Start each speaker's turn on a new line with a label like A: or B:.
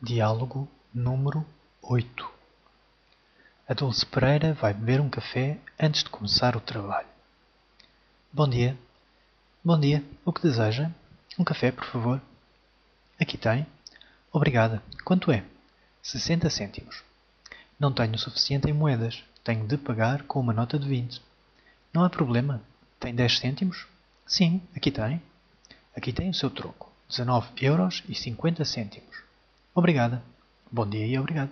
A: Diálogo número oito A Dulce Pereira vai beber um café antes de começar o trabalho.
B: Bom dia.
A: Bom dia. O que deseja? Um café, por favor.
B: Aqui tem.
A: Obrigada. Quanto é?
B: Sessenta cêntimos.
A: Não tenho o suficiente em moedas. Tenho de pagar com uma nota de vinte.
B: Não há problema.
A: Tem dez cêntimos?
B: Sim, aqui tem.
A: Aqui tem o seu troco. Dezenove euros e cinquenta cêntimos. Obrigada.
B: Bom dia e obrigado.